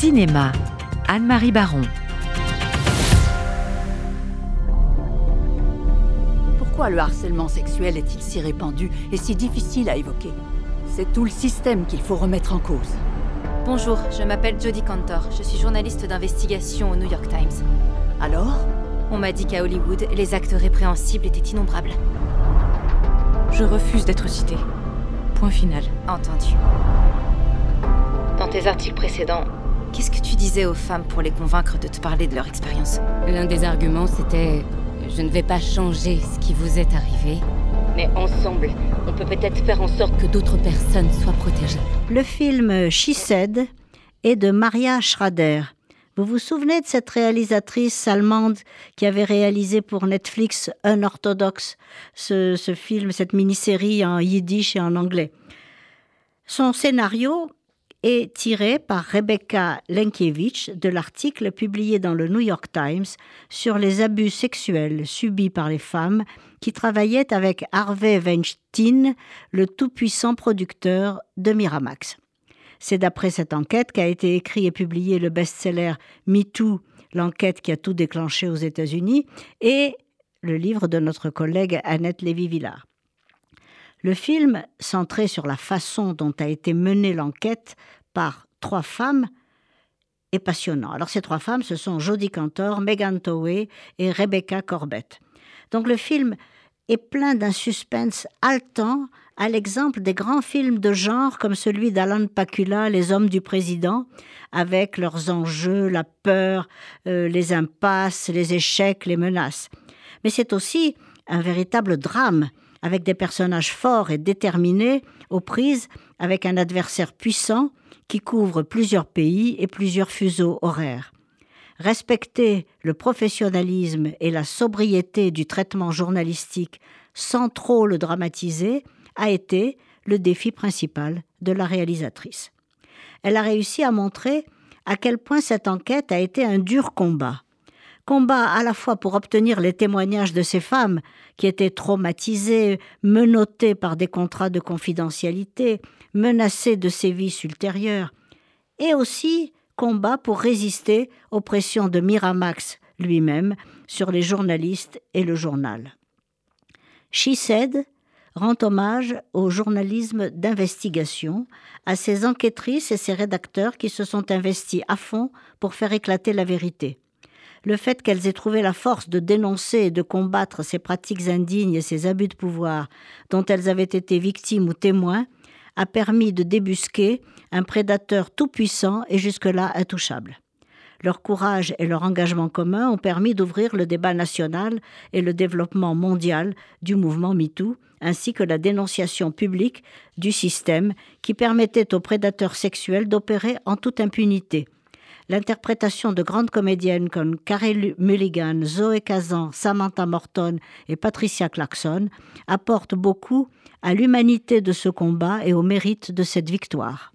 Cinéma, Anne-Marie Baron. Pourquoi le harcèlement sexuel est-il si répandu et si difficile à évoquer? C'est tout le système qu'il faut remettre en cause. Bonjour, je m'appelle Jodie Cantor. Je suis journaliste d'investigation au New York Times. Alors? On m'a dit qu'à Hollywood, les actes répréhensibles étaient innombrables. Je refuse d'être cité. Point final. Entendu. Dans tes articles précédents, qu'est-ce que tu disais aux femmes pour les convaincre de te parler de leur expérience L'un des arguments, c'était Je ne vais pas changer ce qui vous est arrivé, mais ensemble, on peut peut-être faire en sorte que d'autres personnes soient protégées. Le film She Said est de Maria Schrader. Vous vous souvenez de cette réalisatrice allemande qui avait réalisé pour Netflix Unorthodox, ce, ce film, cette mini-série en yiddish et en anglais? Son scénario est tiré par Rebecca Lenkiewicz de l'article publié dans le New York Times sur les abus sexuels subis par les femmes qui travaillaient avec Harvey Weinstein, le tout-puissant producteur de Miramax. C'est d'après cette enquête qu'a été écrit et publié le best-seller MeToo, l'enquête qui a tout déclenché aux États-Unis, et le livre de notre collègue Annette Lévy-Villard. Le film, centré sur la façon dont a été menée l'enquête par trois femmes, est passionnant. Alors ces trois femmes, ce sont Jodie Cantor, Megan Towey et Rebecca Corbett. Donc le film est plein d'un suspense haletant, à l'exemple des grands films de genre comme celui d'Alan Pakula, Les Hommes du Président, avec leurs enjeux, la peur, euh, les impasses, les échecs, les menaces. Mais c'est aussi un véritable drame, avec des personnages forts et déterminés, aux prises avec un adversaire puissant qui couvre plusieurs pays et plusieurs fuseaux horaires. Respecter le professionnalisme et la sobriété du traitement journalistique sans trop le dramatiser a été le défi principal de la réalisatrice. Elle a réussi à montrer à quel point cette enquête a été un dur combat. Combat à la fois pour obtenir les témoignages de ces femmes qui étaient traumatisées, menottées par des contrats de confidentialité, menacées de sévices ultérieurs, et aussi combat pour résister aux pressions de Miramax lui-même sur les journalistes et le journal. She Said rend hommage au journalisme d'investigation, à ses enquêtrices et ses rédacteurs qui se sont investis à fond pour faire éclater la vérité. Le fait qu'elles aient trouvé la force de dénoncer et de combattre ces pratiques indignes et ces abus de pouvoir dont elles avaient été victimes ou témoins a permis de débusquer un prédateur tout-puissant et jusque-là intouchable. Leur courage et leur engagement commun ont permis d'ouvrir le débat national et le développement mondial du mouvement MeToo, ainsi que la dénonciation publique du système qui permettait aux prédateurs sexuels d'opérer en toute impunité. L'interprétation de grandes comédiennes comme Carey Mulligan, Zoé Kazan, Samantha Morton et Patricia Clarkson apporte beaucoup à l'humanité de ce combat et au mérite de cette victoire.